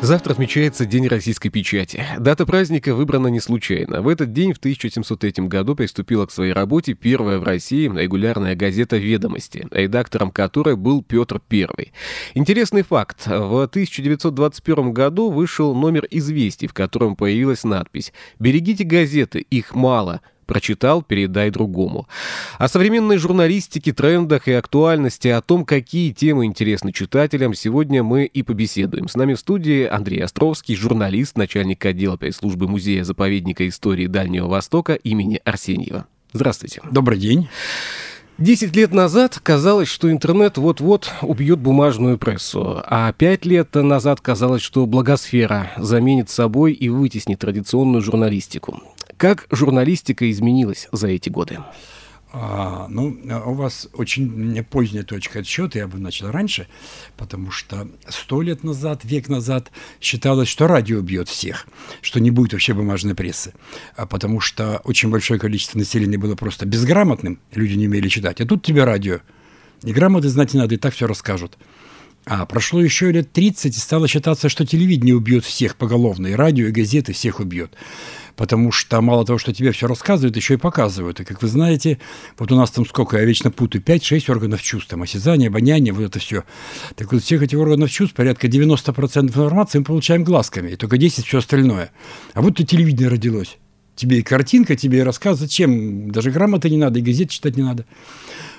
Завтра отмечается День российской печати. Дата праздника выбрана не случайно. В этот день, в 1703 году, приступила к своей работе первая в России регулярная газета «Ведомости», редактором которой был Петр I. Интересный факт. В 1921 году вышел номер «Известий», в котором появилась надпись «Берегите газеты, их мало», прочитал, передай другому. О современной журналистике, трендах и актуальности, о том, какие темы интересны читателям, сегодня мы и побеседуем. С нами в студии Андрей Островский, журналист, начальник отдела пресс-службы Музея-заповедника истории Дальнего Востока имени Арсеньева. Здравствуйте. Добрый день. Десять лет назад казалось, что интернет вот-вот убьет бумажную прессу, а пять лет назад казалось, что благосфера заменит собой и вытеснит традиционную журналистику. Как журналистика изменилась за эти годы? А, ну, у вас очень поздняя точка отсчета, я бы начал раньше, потому что сто лет назад, век назад считалось, что радио бьет всех, что не будет вообще бумажной прессы, а потому что очень большое количество населения было просто безграмотным, люди не умели читать, а тут тебе радио. И грамоты знать не надо, и так все расскажут. А прошло еще лет 30, и стало считаться, что телевидение убьет всех поголовно, и радио, и газеты всех убьет потому что мало того, что тебе все рассказывают, еще и показывают. И, как вы знаете, вот у нас там сколько, я вечно путаю, 5-6 органов чувств, там, осязание, обоняние, вот это все. Так вот, всех этих органов чувств, порядка 90% информации мы получаем глазками, и только 10% все остальное. А вот и телевидение родилось. Тебе и картинка, тебе и рассказ, зачем? Даже грамоты не надо, и газет читать не надо.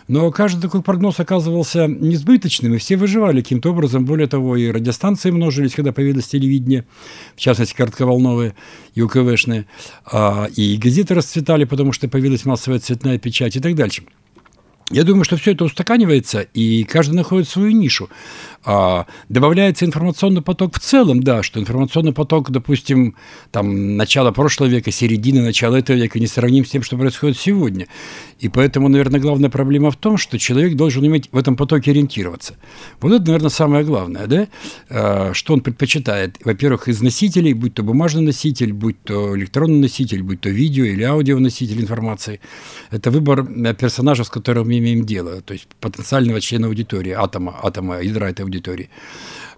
Но каждый такой прогноз оказывался несбыточным, и все выживали каким-то образом. Более того, и радиостанции множились, когда появилось телевидение, в частности, коротковолновые и УКВшные, а, и газеты расцветали, потому что появилась массовая цветная печать и так дальше. Я думаю, что все это устаканивается, и каждый находит свою нишу. А, добавляется информационный поток в целом, да, что информационный поток, допустим, там, начала прошлого века, середины, начала этого века не сравним с тем, что происходит сегодня. И поэтому, наверное, главная проблема в том, что человек должен уметь в этом потоке ориентироваться. Вот это, наверное, самое главное, да, а, что он предпочитает. Во-первых, из носителей, будь то бумажный носитель, будь то электронный носитель, будь то видео или аудионоситель информации. Это выбор э, персонажа, с которым имеем дело, то есть потенциального члена аудитории, атома, атома ядра этой аудитории.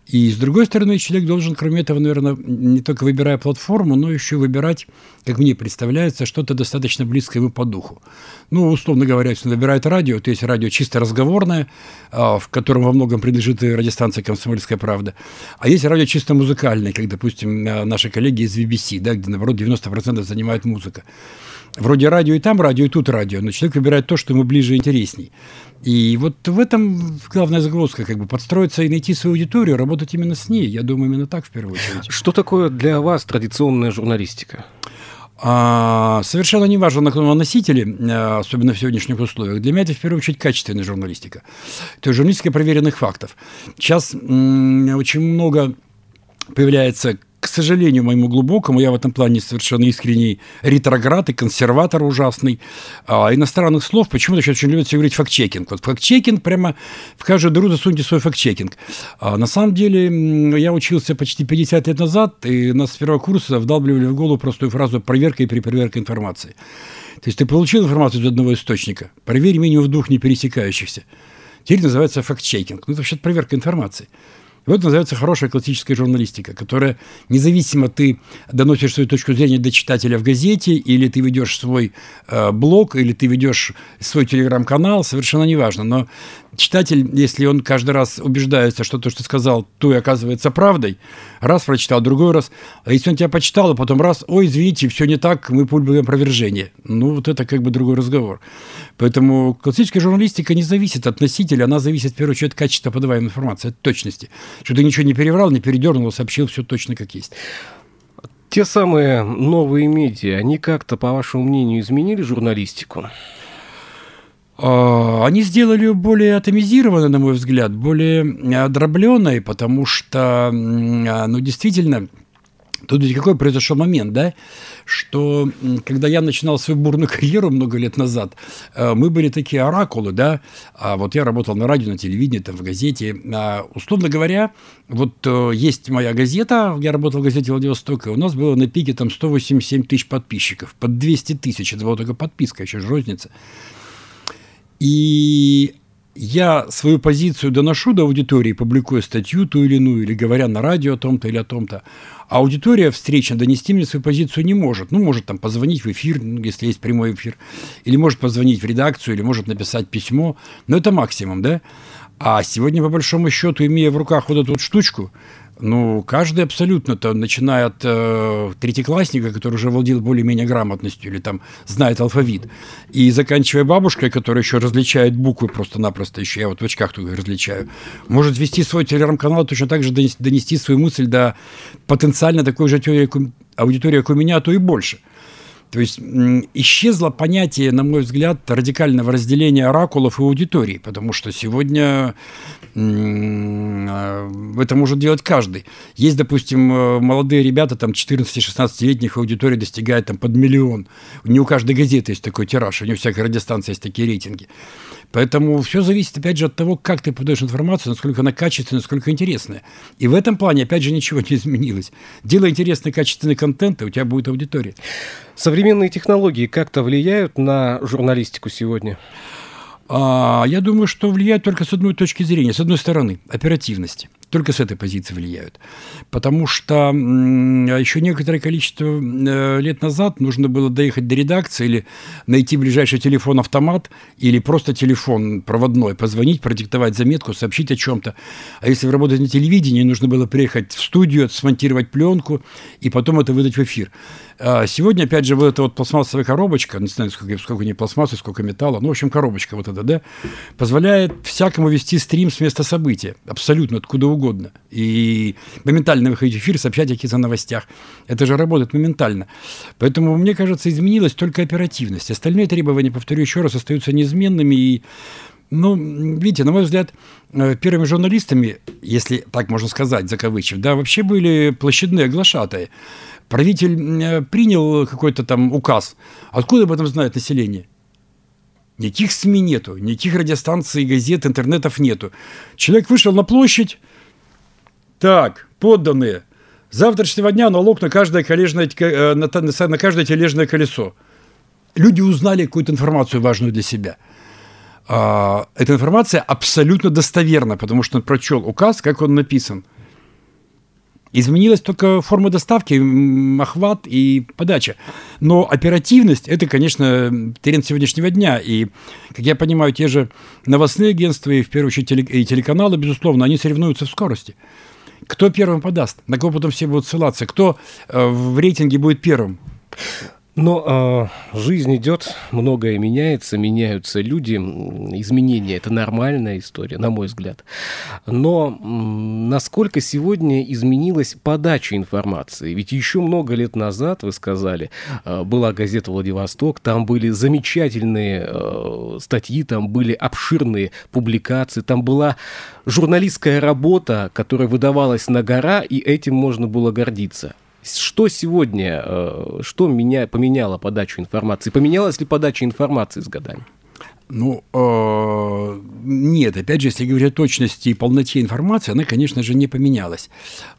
И с другой стороны, человек должен, кроме этого, наверное, не только выбирая платформу, но еще выбирать, как мне представляется, что-то достаточно близкое ему по духу. Ну, условно говоря, если он выбирает радио, то есть радио чисто разговорное, а, в котором во многом принадлежит и радиостанция «Комсомольская правда», а есть радио чисто музыкальное, как, допустим, наши коллеги из BBC, да, где, наоборот, 90% занимает музыка. Вроде радио и там радио, и тут радио, но человек выбирает то, что ему ближе и интересней. И вот в этом главная загрузка, как бы подстроиться и найти свою аудиторию, работать именно с ней. Я думаю, именно так в первую очередь. Что такое для вас традиционная журналистика? А, совершенно не важно, на каком носителе, а, особенно в сегодняшних условиях. Для меня это в первую очередь качественная журналистика. То есть журналистика проверенных фактов. Сейчас очень много появляется к сожалению, моему глубокому, я в этом плане совершенно искренний ретроград и консерватор ужасный, а, иностранных слов, почему-то сейчас очень любят все говорить факт-чекинг. Вот факт-чекинг прямо в каждую дыру засуньте свой факт-чекинг. А, на самом деле, я учился почти 50 лет назад, и нас с первого курса вдалбливали в голову простую фразу «проверка и перепроверка информации». То есть ты получил информацию из одного источника, проверь минимум в двух не пересекающихся. Теперь называется факт-чекинг. Ну, это вообще проверка информации. Вот называется хорошая классическая журналистика, которая независимо ты доносишь свою точку зрения до читателя в газете, или ты ведешь свой э, блог, или ты ведешь свой телеграм-канал, совершенно неважно. Но читатель, если он каждый раз убеждается, что то, что сказал, то и оказывается правдой, раз прочитал, другой раз, а если он тебя почитал, а потом раз, ой, извините, все не так, мы публикуем опровержение. Ну, вот это как бы другой разговор. Поэтому классическая журналистика не зависит от носителя, она зависит, в первую очередь, от качества подаваемой информации, от точности. Что ты ничего не переврал, не передернул, сообщил все точно как есть. Те самые новые медиа, они как-то, по вашему мнению, изменили журналистику? А, они сделали ее более атомизированной, на мой взгляд, более дробленной, потому что, а, ну, действительно, Тут ведь какой произошел момент, да, что когда я начинал свою бурную карьеру много лет назад, э, мы были такие оракулы, да, а вот я работал на радио, на телевидении, там, в газете, а, условно говоря, вот э, есть моя газета, я работал в газете Владивостока, у нас было на пике там 187 тысяч подписчиков, под 200 тысяч, это была только подписка, еще же розница. И я свою позицию доношу до аудитории, публикуя статью ту или иную, или говоря на радио о том-то или о том-то, а аудитория встречна донести мне свою позицию не может. Ну, может там позвонить в эфир, ну, если есть прямой эфир, или может позвонить в редакцию, или может написать письмо, но это максимум, да? А сегодня, по большому счету, имея в руках вот эту вот штучку, ну, каждый абсолютно, то, начиная от э, третьеклассника, который уже владел более-менее грамотностью или там знает алфавит, и заканчивая бабушкой, которая еще различает буквы просто-напросто, еще я вот в очках только различаю, может вести свой телеграм-канал, точно так же донести, донести свою мысль до потенциально такой же аудитории, как у меня, а то и больше – то есть исчезло понятие, на мой взгляд, радикального разделения оракулов и аудитории, потому что сегодня а, это может делать каждый. Есть, допустим, э, молодые ребята, там 14-16-летних аудитории достигает там под миллион. Не у каждой газеты есть такой тираж, не у всякой радиостанции есть такие рейтинги. Поэтому все зависит, опять же, от того, как ты подаешь информацию, насколько она качественная, насколько интересная. И в этом плане, опять же, ничего не изменилось. Делай интересный, качественный контент, и у тебя будет аудитория. Современные технологии как-то влияют на журналистику сегодня? А, я думаю, что влияют только с одной точки зрения. С одной стороны, оперативности – только с этой позиции влияют. Потому что еще некоторое количество э, лет назад нужно было доехать до редакции или найти ближайший телефон-автомат или просто телефон проводной, позвонить, продиктовать заметку, сообщить о чем-то. А если вы работаете на телевидении, нужно было приехать в студию, смонтировать пленку и потом это выдать в эфир. А сегодня, опять же, вот эта вот пластмассовая коробочка, не знаю, сколько, сколько не пластмассы, сколько металла, ну, в общем, коробочка вот эта, да, позволяет всякому вести стрим с места события, абсолютно откуда угодно. И моментально выходить в эфир, сообщать о каких-то новостях. Это же работает моментально. Поэтому, мне кажется, изменилась только оперативность. Остальные требования, повторю еще раз, остаются неизменными. И ну, видите, на мой взгляд, э, первыми журналистами, если так можно сказать, закавычив, да, вообще были площадные глашатые. Правитель э, принял какой-то там указ. Откуда об этом знает население? Никаких СМИ нету, никаких радиостанций, газет, интернетов нету. Человек вышел на площадь. Так, подданные. С завтрашнего дня налог на каждое, коллежное, э, на, на, каждое тележное колесо. Люди узнали какую-то информацию важную для себя. А, эта информация абсолютно достоверна, потому что он прочел указ, как он написан – Изменилась только форма доставки, охват и подача. Но оперативность – это, конечно, тренд сегодняшнего дня. И, как я понимаю, те же новостные агентства и, в первую очередь, и телеканалы, безусловно, они соревнуются в скорости. Кто первым подаст? На кого потом все будут ссылаться? Кто э, в рейтинге будет первым? Но э, жизнь идет, многое меняется, меняются люди, изменения это нормальная история, на мой взгляд. Но м, насколько сегодня изменилась подача информации? Ведь еще много лет назад, вы сказали, э, была газета Владивосток, там были замечательные э, статьи, там были обширные публикации, там была журналистская работа, которая выдавалась на гора, и этим можно было гордиться. Что сегодня, э, что меня, поменяло подачу информации? Поменялась ли подача информации с годами? Ну, э, нет, опять же, если говорить о точности и полноте информации, она, конечно же, не поменялась.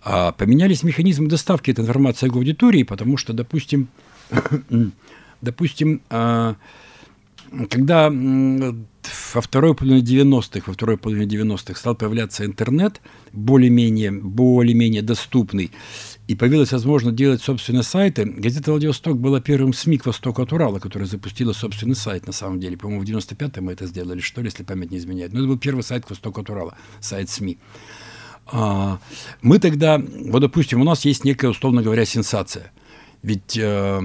А поменялись механизмы доставки этой информации к аудитории, потому что, допустим, допустим, э, когда во второй половине 90-х, во второй половине 90-х стал появляться интернет, более-менее, более-менее доступный, и появилась возможность делать собственные сайты, газета «Владивосток» была первым СМИ к востоку от Урала, которая запустила собственный сайт, на самом деле. По-моему, в 95-м мы это сделали, что ли, если память не изменяет. Но это был первый сайт к востоку от Урала, сайт СМИ. А, мы тогда, вот, допустим, у нас есть некая, условно говоря, сенсация – ведь э,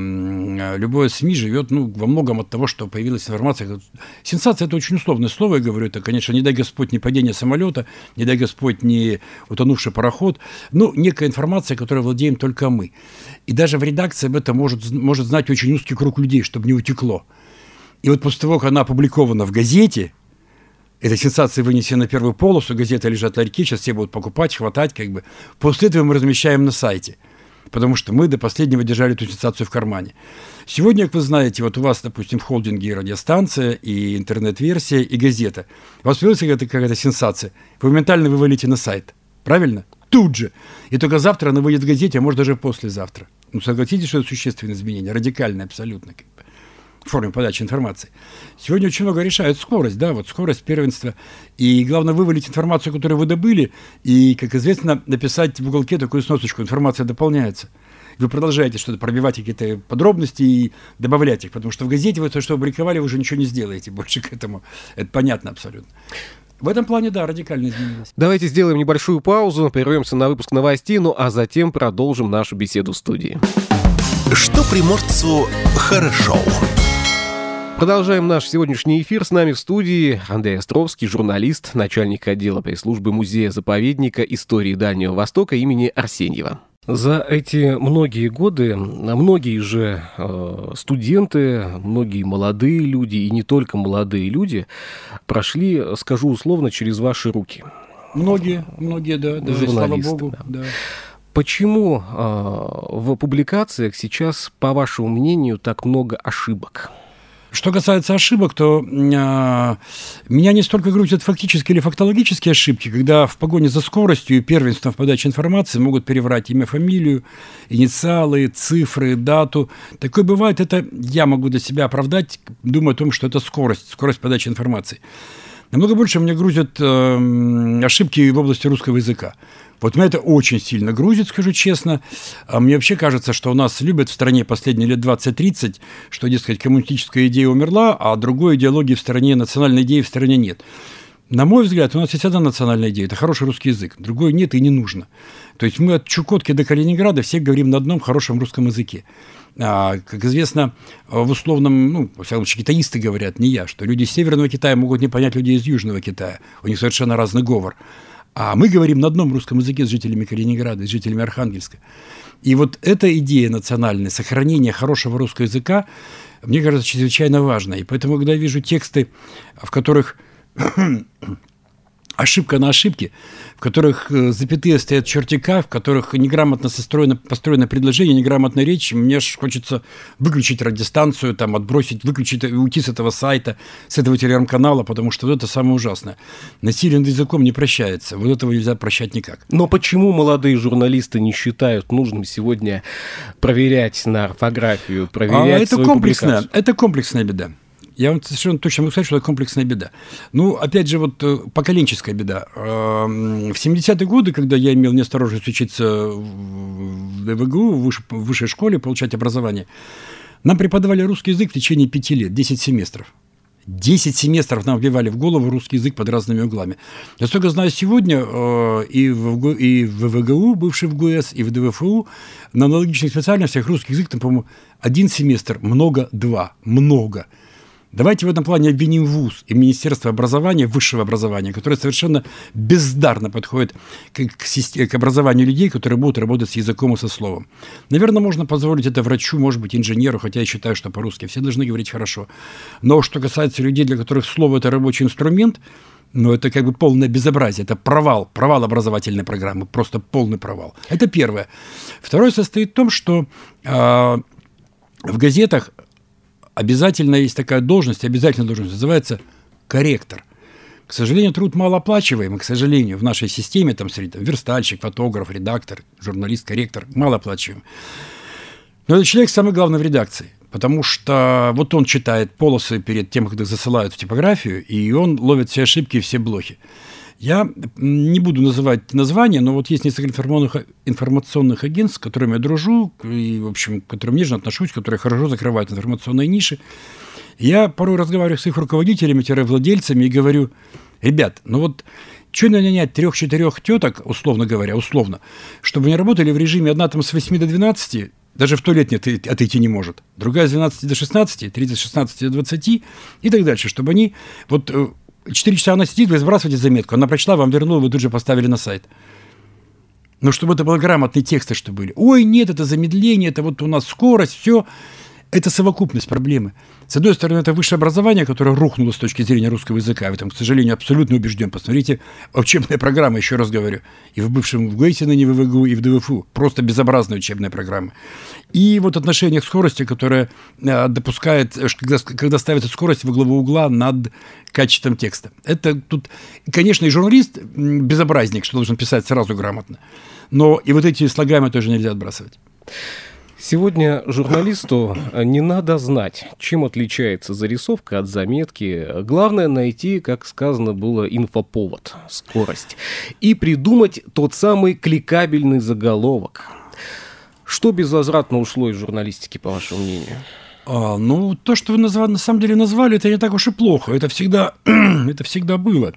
любое СМИ живет ну, во многом от того, что появилась информация. Сенсация – это очень условное слово, я говорю. Это, конечно, не дай Господь не падение самолета, не дай Господь не утонувший пароход. Ну, некая информация, которой владеем только мы. И даже в редакции об этом может, может знать очень узкий круг людей, чтобы не утекло. И вот после того, как она опубликована в газете, эта сенсация вынесена на первую полосу, газета лежат на реке, сейчас все будут покупать, хватать, как бы. После этого мы размещаем на сайте – потому что мы до последнего держали эту сенсацию в кармане. Сегодня, как вы знаете, вот у вас, допустим, в холдинге и радиостанция, и интернет-версия, и газета. У вас появилась какая-то, какая сенсация. Вы моментально вывалите на сайт. Правильно? Тут же. И только завтра она выйдет в газете, а может даже послезавтра. Ну, согласитесь, что это существенное изменение, радикальное абсолютно. Форме подачи информации. Сегодня очень много решают скорость, да, вот скорость первенства. И главное вывалить информацию, которую вы добыли, и, как известно, написать в уголке такую сносочку, информация дополняется. Вы продолжаете что-то пробивать какие-то подробности и добавлять их, потому что в газете вы то, что опубликовали, вы уже ничего не сделаете больше к этому. Это понятно абсолютно. В этом плане, да, радикально изменилось. Давайте сделаем небольшую паузу, прервемся на выпуск новостей, ну а затем продолжим нашу беседу в студии. Что приморцу хорошо. Продолжаем наш сегодняшний эфир. С нами в студии Андрей Островский, журналист, начальник отдела пресс-службы Музея-заповедника истории Дальнего Востока имени Арсеньева. За эти многие годы многие же э, студенты, многие молодые люди и не только молодые люди прошли, скажу условно, через ваши руки. Многие, многие, да, да, слава богу, да. да. Почему э, в публикациях сейчас, по вашему мнению, так много ошибок? Что касается ошибок, то э, меня не столько грузят фактические или фактологические ошибки, когда в погоне за скоростью и первенством в подаче информации могут переврать имя, фамилию, инициалы, цифры, дату. Такое бывает, это я могу для себя оправдать, думая о том, что это скорость, скорость подачи информации. Намного больше меня грузят э, ошибки в области русского языка. Вот меня это очень сильно грузит, скажу честно. А мне вообще кажется, что у нас любят в стране последние лет 20-30, что, дескать, коммунистическая идея умерла, а другой идеологии в стране, национальной идеи в стране нет. На мой взгляд, у нас есть одна национальная идея – это хороший русский язык. Другой нет и не нужно. То есть мы от Чукотки до Калининграда все говорим на одном хорошем русском языке. А, как известно, в условном, ну, во всяком случае, китаисты говорят, не я, что люди из Северного Китая могут не понять людей из Южного Китая. У них совершенно разный говор. А мы говорим на одном русском языке с жителями Калининграда, с жителями Архангельска. И вот эта идея национальная, сохранение хорошего русского языка, мне кажется, чрезвычайно важна. И поэтому, когда я вижу тексты, в которых ошибка на ошибке, в которых э, запятые стоят чертика, в которых неграмотно состроено, построено предложение, неграмотная речь, мне ж хочется выключить радиостанцию, там, отбросить, выключить, уйти с этого сайта, с этого телеграм-канала, потому что вот это самое ужасное. Насилие над языком не прощается, вот этого нельзя прощать никак. Но почему молодые журналисты не считают нужным сегодня проверять на орфографию, проверять а это комплексная, публикацию? Это комплексная беда. Я вам совершенно точно могу сказать, что это комплексная беда. Ну, опять же, вот э, поколенческая беда. Эм, в 70-е годы, когда я имел неосторожность учиться в ДВГУ, в высшей школе, получать образование, нам преподавали русский язык в течение пяти лет, 10 семестров. 10 семестров нам вбивали в голову русский язык под разными углами. Я только знаю, сегодня э, и, в, и в ВГУ, бывший в ГУС, и в ДВФУ, на аналогичных специальностях русский язык, там, по-моему, один семестр, много, два, много – Давайте в этом плане обвиним ВУЗ и Министерство образования, высшего образования, которое совершенно бездарно подходит к, к, к образованию людей, которые будут работать с языком и со словом. Наверное, можно позволить это врачу, может быть, инженеру, хотя я считаю, что по-русски все должны говорить хорошо. Но что касается людей, для которых слово – это рабочий инструмент, ну, это как бы полное безобразие, это провал, провал образовательной программы, просто полный провал. Это первое. Второе состоит в том, что э, в газетах обязательно есть такая должность, обязательно должность, называется корректор. К сожалению, труд малооплачиваемый, к сожалению, в нашей системе, там, среди, там, верстальщик, фотограф, редактор, журналист, корректор, малооплачиваемый. Но этот человек самый главный в редакции, потому что вот он читает полосы перед тем, когда засылают в типографию, и он ловит все ошибки и все блохи. Я не буду называть названия, но вот есть несколько информационных, агентств, с которыми я дружу, и, в общем, к которым нежно отношусь, которые хорошо закрывают информационные ниши. Я порой разговариваю с их руководителями-владельцами и говорю, ребят, ну вот что нанять трех-четырех теток, условно говоря, условно, чтобы они работали в режиме одна там с 8 до 12, даже в туалет нет, отойти не может. Другая с 12 до 16, третья с 16 до 20 и так дальше, чтобы они вот 4 часа она сидит, вы сбрасываете заметку, она прочла, вам вернула, вы тут же поставили на сайт. Но чтобы это было грамотные тексты, что были. Ой, нет, это замедление, это вот у нас скорость, все. Это совокупность проблемы. С одной стороны, это высшее образование, которое рухнуло с точки зрения русского языка. В этом, к сожалению, абсолютно убежден. Посмотрите учебная программа, еще раз говорю. И в бывшем в ГУЭСе, ныне в ВГУ, и в ДВФУ. Просто безобразная учебная программа. И вот отношение к скорости, которое э, допускает, э, когда, когда ставится скорость во главу угла над качеством текста. Это тут, конечно, и журналист безобразник, что должен писать сразу грамотно. Но и вот эти слагаемые тоже нельзя отбрасывать. Сегодня журналисту не надо знать, чем отличается зарисовка от заметки. Главное найти, как сказано было, инфоповод, скорость. И придумать тот самый кликабельный заголовок. Что безвозвратно ушло из журналистики, по вашему мнению? А, ну, то, что вы назвали, на самом деле назвали, это не так уж и плохо. Это всегда, это всегда было.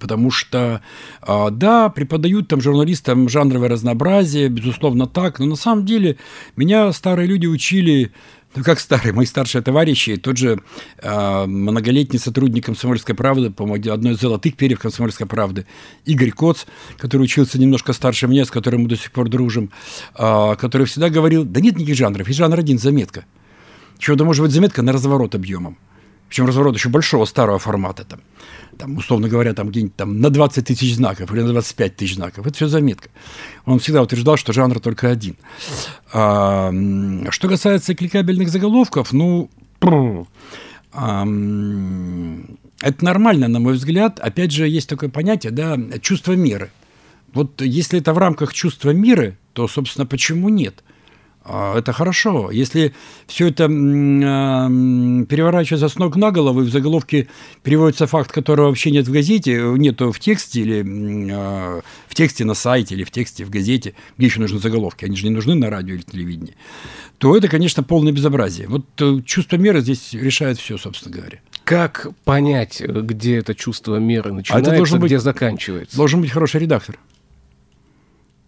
Потому что, а, да, преподают там журналистам жанровое разнообразие, безусловно так, но на самом деле меня старые люди учили ну, как старые, мои старшие товарищи, тот же э, многолетний сотрудник «Комсомольской правды», по-моему, одной из золотых перьев «Комсомольской правды», Игорь Коц, который учился немножко старше меня, с которым мы до сих пор дружим, э, который всегда говорил, да нет никаких жанров, есть жанр один – заметка. Чего-то может быть заметка на разворот объемом. Причем разворот еще большого старого формата. Там там, условно говоря, там где-нибудь там на 20 тысяч знаков или на 25 тысяч знаков. Это все заметка. Он всегда утверждал, что жанр только один. А, что касается кликабельных заголовков, ну, а, это нормально, на мой взгляд. Опять же, есть такое понятие, да, чувство меры. Вот если это в рамках чувства меры, то, собственно, почему нет? А, это хорошо. Если все это а, переворачивается с ног на голову, и в заголовке переводится факт, которого вообще нет в газете, нету в тексте или а, в тексте на сайте или в тексте в газете, где еще нужны заголовки, они же не нужны на радио или телевидении, то это, конечно, полное безобразие. Вот э, чувство меры здесь решает все, собственно говоря. Как понять, где это чувство меры начинается, а это где быть, заканчивается? Должен быть хороший редактор.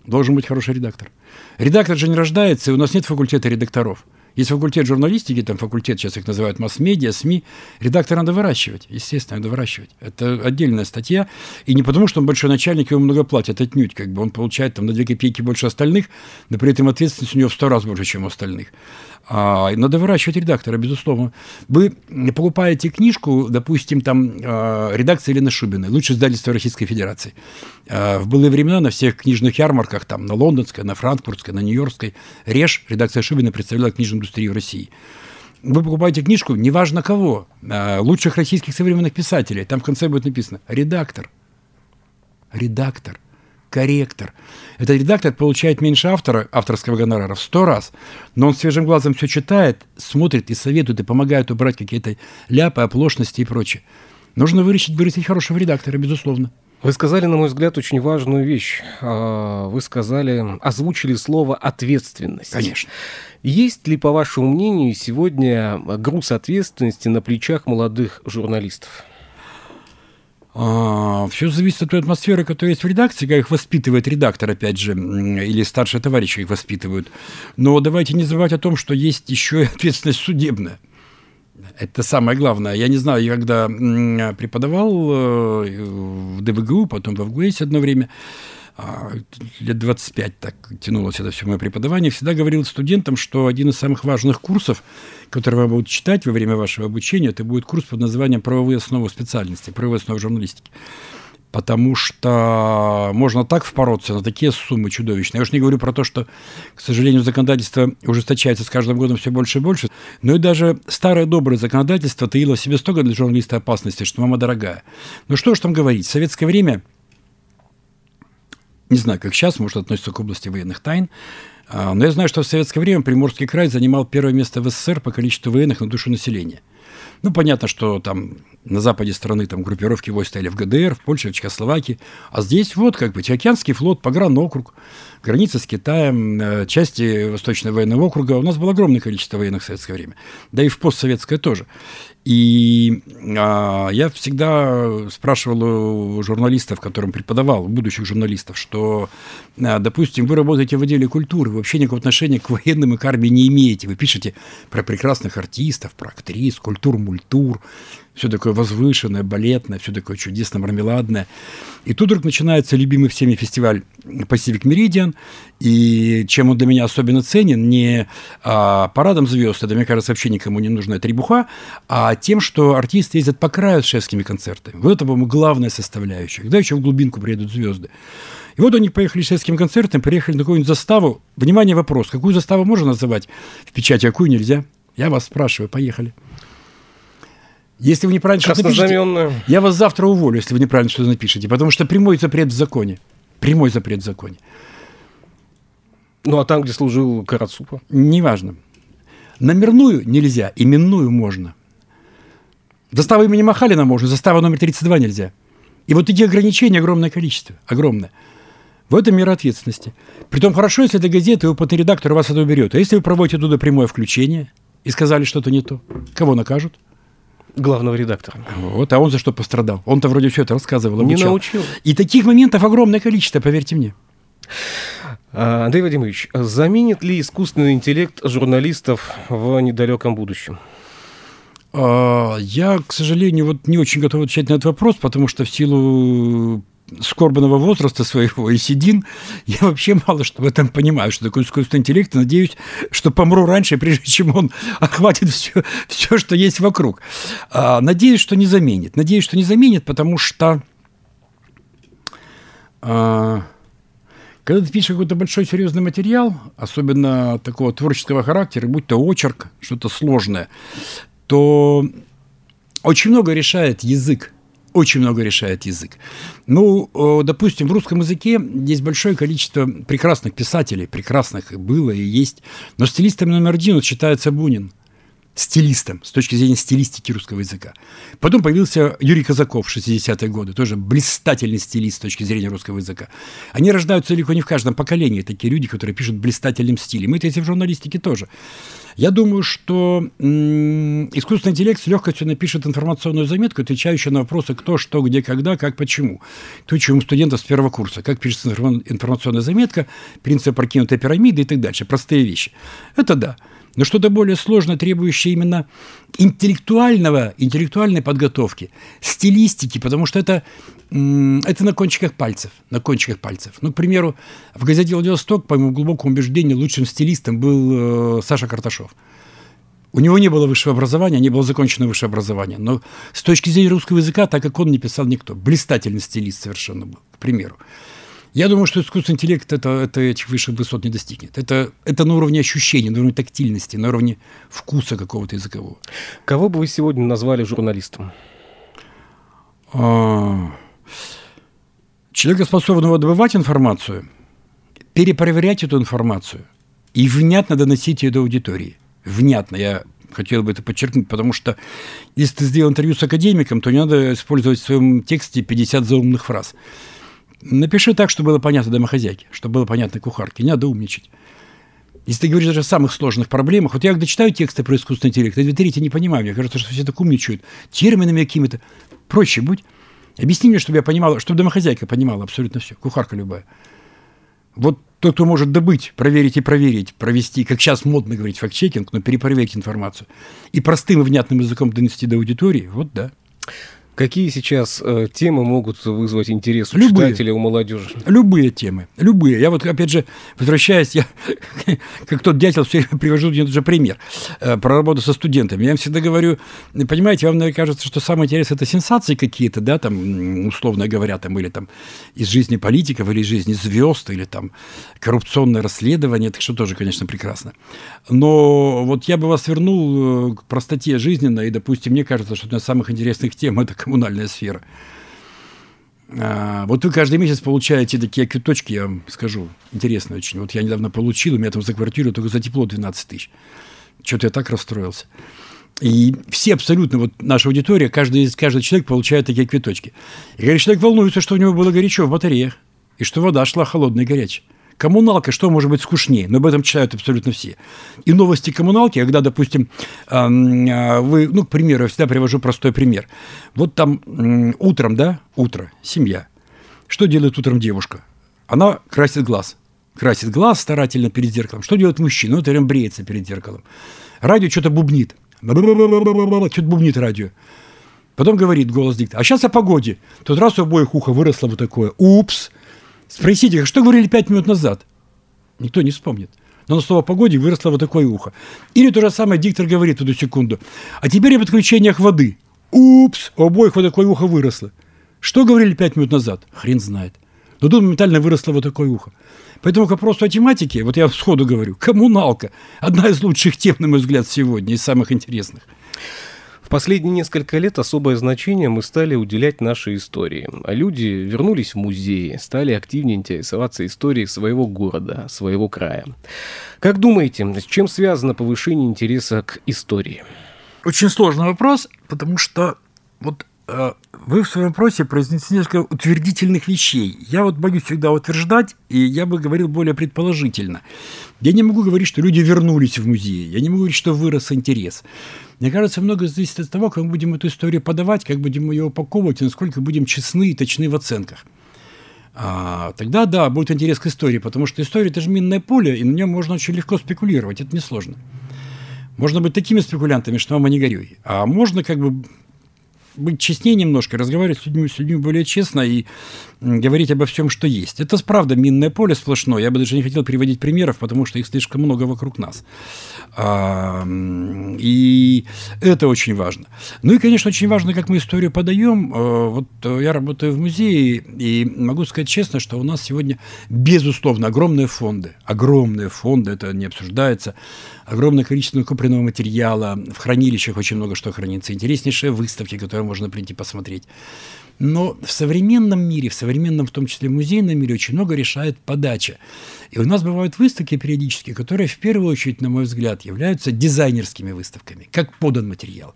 Должен быть хороший редактор. Редактор же не рождается, и у нас нет факультета редакторов. Есть факультет журналистики, там факультет, сейчас их называют масс-медиа, СМИ. Редактора надо выращивать, естественно, надо выращивать. Это отдельная статья. И не потому, что он большой начальник, ему много платят, отнюдь. Как бы он получает там на 2 копейки больше остальных, но при этом ответственность у него в 100 раз больше, чем у остальных. А, надо выращивать редактора, безусловно. Вы покупаете книжку, допустим, там а, редакция Елены Шубиной, лучшее издательство Российской Федерации. А, в былые времена на всех книжных ярмарках, там на лондонской, на франкфуртской, на нью-йоркской, РЕШ, редакция Шубина представляла книжную индустрию России. Вы покупаете книжку, неважно кого, лучших российских современных писателей, там в конце будет написано «редактор». Редактор корректор. Этот редактор получает меньше автора, авторского гонорара в сто раз, но он свежим глазом все читает, смотрит и советует, и помогает убрать какие-то ляпы, оплошности и прочее. Нужно вырастить, вырастить хорошего редактора, безусловно. Вы сказали, на мой взгляд, очень важную вещь. А, вы сказали, озвучили слово «ответственность». Конечно. Есть ли, по вашему мнению, сегодня груз ответственности на плечах молодых журналистов? А, все зависит от той атмосферы, которая есть в редакции, как их воспитывает редактор, опять же, или старшие товарищи их воспитывают. Но давайте не забывать о том, что есть еще и ответственность судебная. Это самое главное. Я не знаю, я когда преподавал э, в ДВГУ, потом в ВГУЭС одно время, а, лет 25 так тянулось это все мое преподавание, всегда говорил студентам, что один из самых важных курсов, который вы будете читать во время вашего обучения, это будет курс под названием «Правовые основы специальности», «Правовые основы журналистики». Потому что можно так впороться на такие суммы чудовищные. Я уж не говорю про то, что, к сожалению, законодательство ужесточается с каждым годом все больше и больше. Но и даже старое доброе законодательство таило в себе столько для журналиста опасности, что мама дорогая. Ну что ж там говорить, в советское время – не знаю, как сейчас, может, относится к области военных тайн. А, но я знаю, что в советское время Приморский край занимал первое место в СССР по количеству военных на душу населения. Ну, понятно, что там на западе страны там группировки войск стояли в ГДР, в Польше, в Чехословакии. А здесь вот как бы Тихоокеанский флот, погранокруг, граница с Китаем, э, части Восточного военного округа. У нас было огромное количество военных в советское время. Да и в постсоветское тоже. И а, я всегда спрашивал у журналистов, которым преподавал, будущих журналистов, что, а, допустим, вы работаете в отделе культуры, вы вообще никакого отношения к военным и к армии не имеете. Вы пишете про прекрасных артистов, про актрис, культур-мультур, все такое возвышенное, балетное, все такое чудесно мармеладное. И тут вдруг начинается любимый всеми фестиваль Pacific Meridian, и чем он для меня особенно ценен, не а, парадом звезд, это, мне кажется, вообще никому не нужная требуха, а тем, что артисты ездят по краю с шефскими концертами. Вот это, по-моему, главная составляющая. Когда еще в глубинку приедут звезды. И вот они поехали с шефским концертом, приехали на какую-нибудь заставу. Внимание, вопрос. Какую заставу можно называть в печати, а какую нельзя? Я вас спрашиваю, поехали. Если вы неправильно что-то напишете, я вас завтра уволю, если вы неправильно что-то напишете, потому что прямой запрет в законе. Прямой запрет в законе. Ну, а там, где служил Карацупа? Неважно. Номерную нельзя, именную можно. Застава имени Махалина можно, застава номер 32 нельзя. И вот таких ограничений огромное количество, огромное. В этом мера ответственности. Притом хорошо, если это газета, и опытный редактор вас это уберет. А если вы проводите туда прямое включение и сказали что-то не то, кого накажут? Главного редактора. Вот, а он за что пострадал? Он-то вроде все это рассказывал, обучал. Не научил. И таких моментов огромное количество, поверьте мне. А, Андрей Вадимович, заменит ли искусственный интеллект журналистов в недалеком будущем? А, я, к сожалению, вот не очень готов отвечать на этот вопрос, потому что в силу скорбного возраста своего и седин, я вообще мало что в этом понимаю, что такое искусственный интеллект, и надеюсь, что помру раньше, прежде чем он охватит все, все что есть вокруг. А, надеюсь, что не заменит. Надеюсь, что не заменит, потому что а, когда ты пишешь какой-то большой серьезный материал, особенно такого творческого характера, будь то очерк, что-то сложное, то очень много решает язык очень много решает язык. Ну, допустим, в русском языке есть большое количество прекрасных писателей, прекрасных было и есть, но стилистом номер один вот считается Бунин стилистом, с точки зрения стилистики русского языка. Потом появился Юрий Казаков в 60-е годы, тоже блистательный стилист с точки зрения русского языка. Они рождаются далеко не в каждом поколении, такие люди, которые пишут блистательным стилем. Это есть и в журналистике тоже. Я думаю, что м- искусственный интеллект с легкостью напишет информационную заметку, отвечающую на вопросы кто, что, где, когда, как, почему. То, чем у студентов с первого курса. Как пишется информационная заметка, принцип прокинутой пирамиды и так дальше. Простые вещи. Это да. Но что-то более сложное, требующее именно интеллектуального, интеллектуальной подготовки, стилистики, потому что это, это на кончиках пальцев, на кончиках пальцев. Ну, к примеру, в газете «Владивосток», по моему глубокому убеждению, лучшим стилистом был э, Саша Карташов. У него не было высшего образования, не было закончено высшее образование. Но с точки зрения русского языка, так как он не писал никто. Блистательный стилист совершенно был, к примеру. Я думаю, что искусственный интеллект это, это этих высших высот не достигнет. Это, это на уровне ощущений, на уровне тактильности, на уровне вкуса какого-то языкового. Кого бы вы сегодня назвали журналистом? А, человека, способного добывать информацию, перепроверять эту информацию и внятно доносить ее до аудитории. Внятно. Я хотел бы это подчеркнуть, потому что если ты сделал интервью с академиком, то не надо использовать в своем тексте 50 заумных фраз. Напиши так, чтобы было понятно домохозяйке, чтобы было понятно кухарке. Не надо умничать. Если ты говоришь даже о самых сложных проблемах, вот я когда читаю тексты про искусственный интеллект, я трети не понимаю, мне кажется, что все так умничают. Терминами какими-то. Проще будь. Объясни мне, чтобы я понимала, чтобы домохозяйка понимала абсолютно все, кухарка любая. Вот тот, кто может добыть, проверить и проверить, провести, как сейчас модно говорить, факт-чекинг, но перепроверить информацию, и простым и внятным языком донести до аудитории, вот да. Какие сейчас э, темы могут вызвать интерес у любые, читателей, у молодежи? Любые темы, любые. Я вот, опять же, возвращаясь, я как тот дятел все время привожу один же пример э, про работу со студентами. Я им всегда говорю, понимаете, вам, наверное, кажется, что самое интересное – это сенсации какие-то, да, там, условно говоря, там, или там из жизни политиков, или из жизни звезд, или там коррупционное расследование, это что тоже, конечно, прекрасно. Но вот я бы вас вернул э, к простоте жизненной, и, допустим, мне кажется, что одна из самых интересных тем – это коммунальная сфера. А, вот вы каждый месяц получаете такие квиточки, я вам скажу, интересно очень. Вот я недавно получил, у меня там за квартиру только за тепло 12 тысяч. Что-то я так расстроился. И все абсолютно, вот наша аудитория, каждый, каждый человек получает такие квиточки. И говорит, человек волнуется, что у него было горячо в батареях, и что вода шла холодная и горячая. Коммуналка, что может быть скучнее? Но об этом читают абсолютно все. И новости коммуналки, когда, допустим, а, вы, ну, к примеру, я всегда привожу простой пример. Вот там утром, да, утро, семья. Что делает утром девушка? Она красит глаз. Красит глаз старательно перед зеркалом. Что делает мужчина? Вот прям бреется перед зеркалом. Радио что-то бубнит. Что-то бубнит радио. Потом говорит голос диктора, а сейчас о погоде. Тут раз у обоих уха выросло вот такое. Упс. Спросите, что говорили пять минут назад? Никто не вспомнит. Но на слово погоде выросло вот такое ухо. Или то же самое диктор говорит в эту секунду. А теперь о подключениях воды. Упс, у обоих вот такое ухо выросло. Что говорили пять минут назад? Хрен знает. Но тут моментально выросло вот такое ухо. Поэтому к вопросу о тематике, вот я сходу говорю, коммуналка. Одна из лучших тем, на мой взгляд, сегодня, из самых интересных. В последние несколько лет особое значение мы стали уделять нашей истории. А люди вернулись в музеи, стали активнее интересоваться историей своего города, своего края. Как думаете, с чем связано повышение интереса к истории? Очень сложный вопрос, потому что вот э, вы в своем вопросе произнесли несколько утвердительных вещей. Я вот боюсь всегда утверждать, и я бы говорил более предположительно. Я не могу говорить, что люди вернулись в музей. Я не могу говорить, что вырос интерес. Мне кажется, многое зависит от того, как мы будем эту историю подавать, как будем ее упаковывать, и насколько будем честны и точны в оценках. А, тогда, да, будет интерес к истории, потому что история – это же минное поле, и на нем можно очень легко спекулировать, это несложно. Можно быть такими спекулянтами, что мама не горюй. А можно как бы быть честнее немножко, разговаривать с людьми, с людьми более честно и говорить обо всем, что есть. Это правда минное поле сплошное. Я бы даже не хотел приводить примеров, потому что их слишком много вокруг нас. А, и это очень важно. Ну и, конечно, очень важно, как мы историю подаем. А, вот я работаю в музее, и могу сказать честно, что у нас сегодня, безусловно, огромные фонды. Огромные фонды, это не обсуждается огромное количество накопленного материала, в хранилищах очень много что хранится, интереснейшие выставки, которые можно прийти посмотреть. Но в современном мире, в современном, в том числе музейном мире, очень много решает подача. И у нас бывают выставки периодически, которые в первую очередь, на мой взгляд, являются дизайнерскими выставками, как подан материал.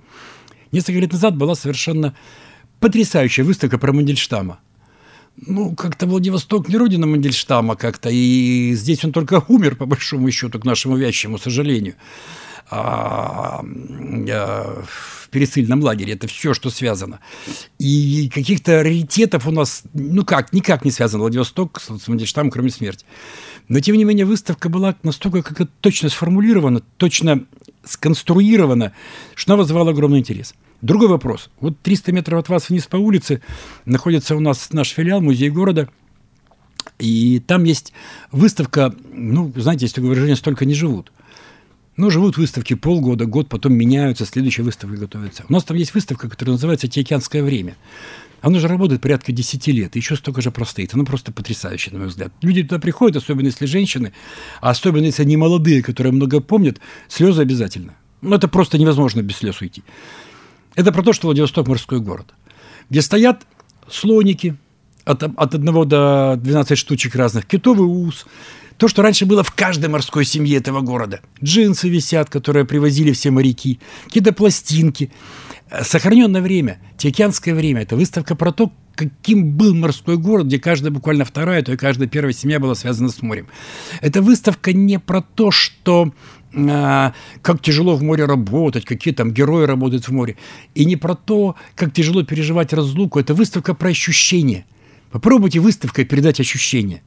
Несколько лет назад была совершенно потрясающая выставка про Мандельштама ну, как-то Владивосток не родина Мандельштама как-то, и здесь он только умер, по большому счету, к нашему вящему сожалению. А, а, в пересыльном лагере. Это все, что связано. И каких-то раритетов у нас, ну как, никак не связан Владивосток с Мандельштамом, кроме смерти. Но, тем не менее, выставка была настолько как точно сформулирована, точно сконструирована, что она вызывала огромный интерес. Другой вопрос. Вот 300 метров от вас вниз по улице находится у нас наш филиал, музей города. И там есть выставка, ну, знаете, такое выражение, столько не живут. Ну, живут выставки полгода, год, потом меняются, следующая выставка готовится. У нас там есть выставка, которая называется «Тиокеанское время». Она уже работает порядка 10 лет, еще столько же простоит. Она просто потрясающая, на мой взгляд. Люди туда приходят, особенно если женщины, а особенно если они молодые, которые много помнят, слезы обязательно. Ну, это просто невозможно без слез уйти. Это про то, что Владивосток – морской город, где стоят слоники от, от 1 до 12 штучек разных, китовый ус, то, что раньше было в каждой морской семье этого города. Джинсы висят, которые привозили все моряки, какие-то пластинки. Сохраненное время, Тихоокеанское время – это выставка про то, каким был морской город, где каждая буквально вторая, то и каждая первая семья была связана с морем. Это выставка не про то, что как тяжело в море работать, какие там герои работают в море. И не про то, как тяжело переживать разлуку. Это выставка про ощущения. Попробуйте выставкой передать ощущения.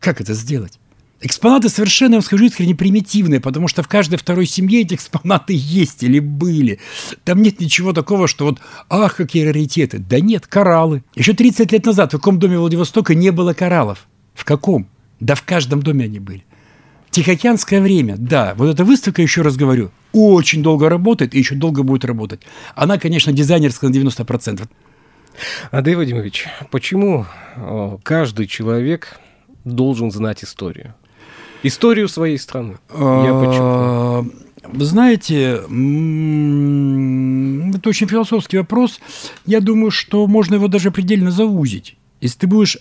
Как это сделать? Экспонаты совершенно, я вам скажу, искренне примитивные, потому что в каждой второй семье эти экспонаты есть или были. Там нет ничего такого, что вот, ах, какие раритеты. Да нет, кораллы. Еще 30 лет назад в каком доме Владивостока не было кораллов? В каком? Да в каждом доме они были. Тихоокеанское время, да, вот эта выставка, еще раз говорю, очень долго работает и еще долго будет работать. Она, конечно, дизайнерская на 90%. Андрей Вадимович, почему каждый человек должен знать историю? Историю своей страны. Я а, Вы знаете, это очень философский вопрос. Я думаю, что можно его даже предельно заузить. Если ты будешь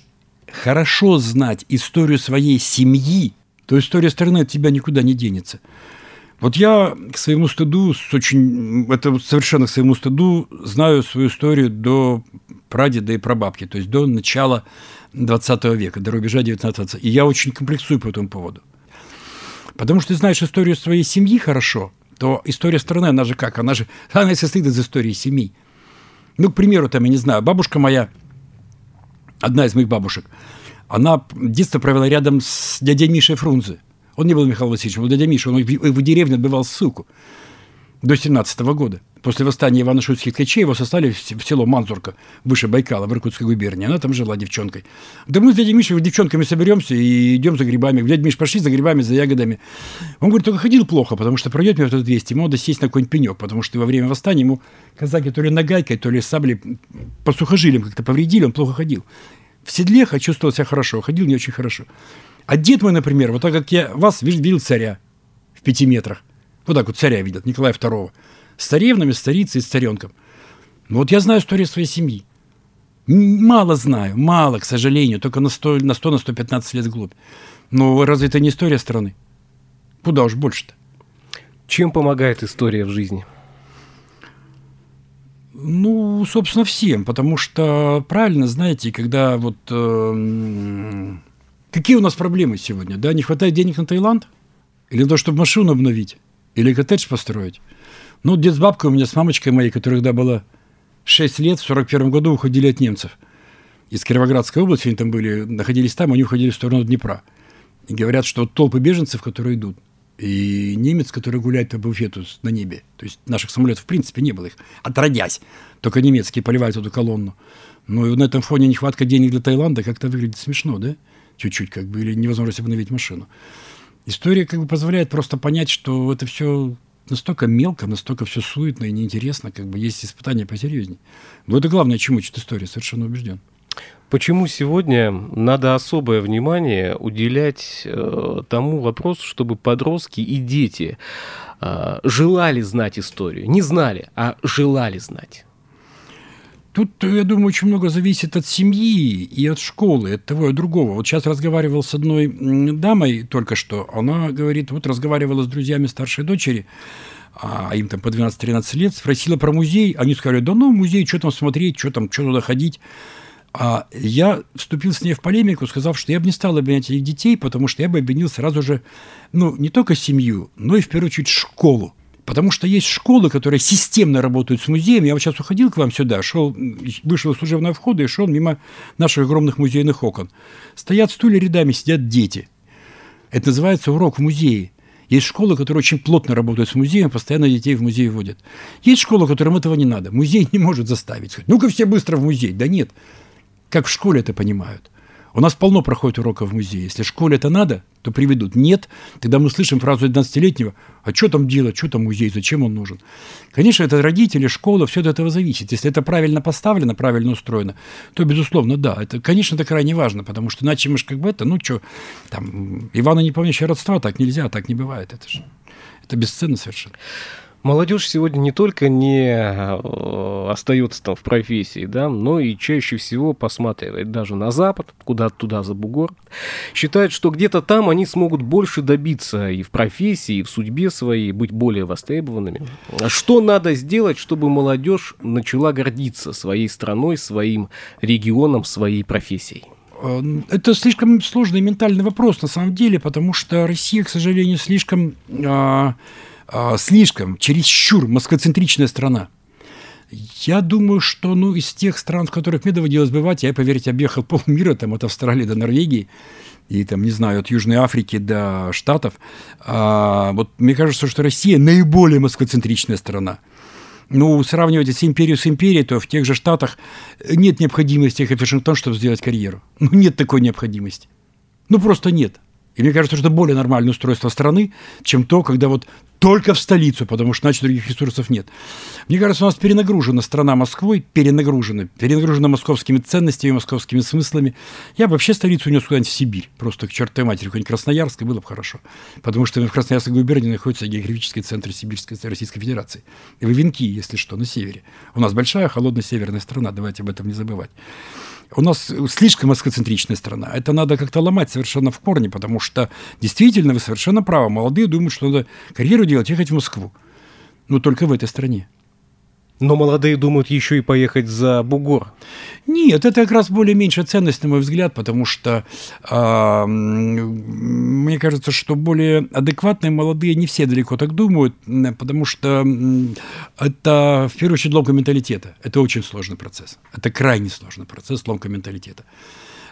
хорошо знать историю своей семьи, то история страны от тебя никуда не денется. Вот я к своему стыду, с очень, это совершенно к своему стыду, знаю свою историю до прадеда и прабабки, то есть до начала 20 века, до рубежа 19 И я очень комплексую по этому поводу. Потому что ты знаешь историю своей семьи хорошо, то история страны, она же как? Она же она состоит из истории семьи. Ну, к примеру, там, я не знаю, бабушка моя, одна из моих бабушек, она детство провела рядом с дядей Мишей Фрунзе. Он не был Михаил Васильевич, он был дядя Миша, он в, деревне отбывал ссылку до 17 года. После восстания Ивана Шуйских ткачей его сослали в село Манзурка, выше Байкала, в Иркутской губернии. Она там жила девчонкой. Да мы с дядей Мишей девчонками соберемся и идем за грибами. Дядя Миш, пошли за грибами, за ягодами. Он говорит, только ходил плохо, потому что пройдет метр 200, ему надо сесть на какой-нибудь пенек, потому что во время восстания ему казаки то ли нагайкой, то ли саблей по сухожилиям как-то повредили, он плохо ходил. В седле я чувствовал себя хорошо, ходил не очень хорошо. А дед мой, например, вот так как я вас видел царя в пяти метрах, вот так вот царя видел, Николая II, с царевнами, с царицей, с царенком. Ну вот я знаю историю своей семьи. Мало знаю, мало, к сожалению, только на 100, на 100, на 115 лет вглубь. Но разве это не история страны? Куда уж больше-то? Чем помогает история в жизни? Ну, собственно, всем, потому что правильно, знаете, когда вот э, какие у нас проблемы сегодня, да, не хватает денег на Таиланд или на то, чтобы машину обновить, или коттедж построить. Ну, дед с бабкой у меня с мамочкой моей, которой когда было 6 лет, в 41 году уходили от немцев. Из Кировоградской области они там были, находились там, они уходили в сторону Днепра. И говорят, что толпы беженцев, которые идут, и немец, который гуляет по буфету на небе. То есть наших самолетов в принципе не было их, отродясь. Только немецкие поливают эту колонну. Ну и на этом фоне нехватка денег для Таиланда как-то выглядит смешно, да? Чуть-чуть как бы, или невозможность обновить машину. История как бы позволяет просто понять, что это все настолько мелко, настолько все суетно и неинтересно, как бы есть испытания посерьезнее. Но это главное, чему учит история, совершенно убежден. Почему сегодня надо особое внимание уделять э, тому вопросу, чтобы подростки и дети э, желали знать историю? Не знали, а желали знать. Тут, я думаю, очень много зависит от семьи и от школы, от того и другого. Вот сейчас разговаривал с одной дамой только что. Она говорит, вот разговаривала с друзьями старшей дочери, а им там по 12-13 лет, спросила про музей. Они сказали, да ну, музей, что там смотреть, что там, что туда ходить. А я вступил с ней в полемику, сказав, что я бы не стал обвинять этих детей, потому что я бы обвинил сразу же, ну, не только семью, но и, в первую очередь, школу. Потому что есть школы, которые системно работают с музеем. Я вот сейчас уходил к вам сюда, шел, вышел из служебного входа и шел мимо наших огромных музейных окон. Стоят стулья рядами, сидят дети. Это называется урок в музее. Есть школы, которые очень плотно работают с музеем, постоянно детей в музей водят. Есть школы, которым этого не надо. Музей не может заставить. Ну-ка все быстро в музей. Да нет. Как в школе это понимают. У нас полно проходит уроков в музее. Если школе это надо, то приведут. Нет, тогда мы слышим фразу 11-летнего, а что там делать, что там музей, зачем он нужен? Конечно, это родители, школа, все от этого зависит. Если это правильно поставлено, правильно устроено, то, безусловно, да. Это, конечно, это крайне важно, потому что иначе мы же как бы это, ну что, там, Ивана не помнящее родства, так нельзя, так не бывает. Это же, это бесценно совершенно. Молодежь сегодня не только не э, остается там в профессии, да, но и чаще всего посматривает даже на Запад, куда-то туда за бугор. Считает, что где-то там они смогут больше добиться и в профессии, и в судьбе своей, быть более востребованными. Что надо сделать, чтобы молодежь начала гордиться своей страной, своим регионом, своей профессией? Э, это слишком сложный ментальный вопрос на самом деле, потому что Россия, к сожалению, слишком э, слишком, чересчур москоцентричная страна. Я думаю, что ну, из тех стран, в которых мне доводилось бывать, я, поверьте, объехал полмира, там, от Австралии до Норвегии, и там, не знаю, от Южной Африки до Штатов. А, вот мне кажется, что Россия наиболее москоцентричная страна. Ну, сравнивать если империю с империей, то в тех же Штатах нет необходимости ехать в Вашингтон, чтобы сделать карьеру. Ну, нет такой необходимости. Ну, просто нет. И мне кажется, что это более нормальное устройство страны, чем то, когда вот только в столицу, потому что иначе других ресурсов нет. Мне кажется, у нас перенагружена страна Москвой, перенагружена, перенагружена московскими ценностями, московскими смыслами. Я бы вообще столицу унес куда-нибудь в Сибирь, просто к чертой матери, какой-нибудь Красноярск, и было бы хорошо. Потому что в Красноярской губернии находится географический центр Сибирской Российской Федерации. И вы венки, если что, на севере. У нас большая холодная северная страна, давайте об этом не забывать у нас слишком москоцентричная страна. Это надо как-то ломать совершенно в корне, потому что действительно вы совершенно правы. Молодые думают, что надо карьеру делать, ехать в Москву. Но только в этой стране. Но молодые думают еще и поехать за бугор. Нет, это как раз более меньшая ценность, на мой взгляд, потому что э, мне кажется, что более адекватные молодые не все далеко так думают, потому что это в первую очередь ломка менталитета. Это очень сложный процесс. Это крайне сложный процесс ломка менталитета.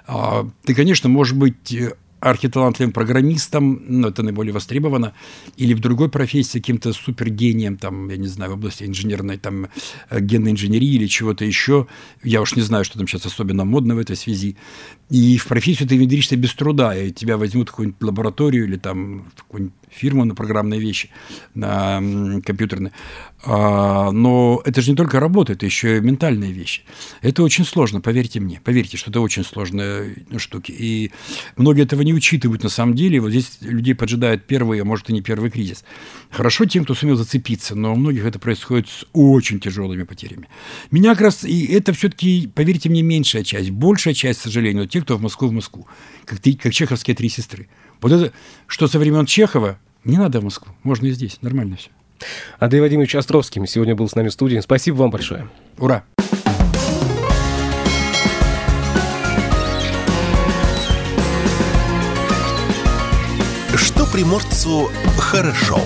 А, ты, конечно, может быть архиталантливым программистом, ну, это наиболее востребовано, или в другой профессии каким-то супергением, там, я не знаю, в области инженерной, там, э, генной инженерии или чего-то еще. Я уж не знаю, что там сейчас особенно модно в этой связи. И в профессию ты внедришься без труда, и тебя возьмут в какую-нибудь лабораторию или там в какую-нибудь фирму на программные вещи, на компьютерные. А, но это же не только работа, это еще и ментальные вещи. Это очень сложно, поверьте мне. Поверьте, что это очень сложные штуки. И многие этого не учитывают на самом деле. Вот здесь людей поджидает первый, а может и не первый кризис. Хорошо тем, кто сумел зацепиться, но у многих это происходит с очень тяжелыми потерями. Меня как раз, и это все-таки, поверьте мне, меньшая часть. Большая часть, к сожалению, те, кто в Москву, в Москву. Как, как чеховские три сестры. Вот это, что со времен Чехова, не надо в Москву, можно и здесь, нормально все. Андрей Вадимович Островский сегодня был с нами в студии. Спасибо вам большое. Ура! Что приморцу хорошо.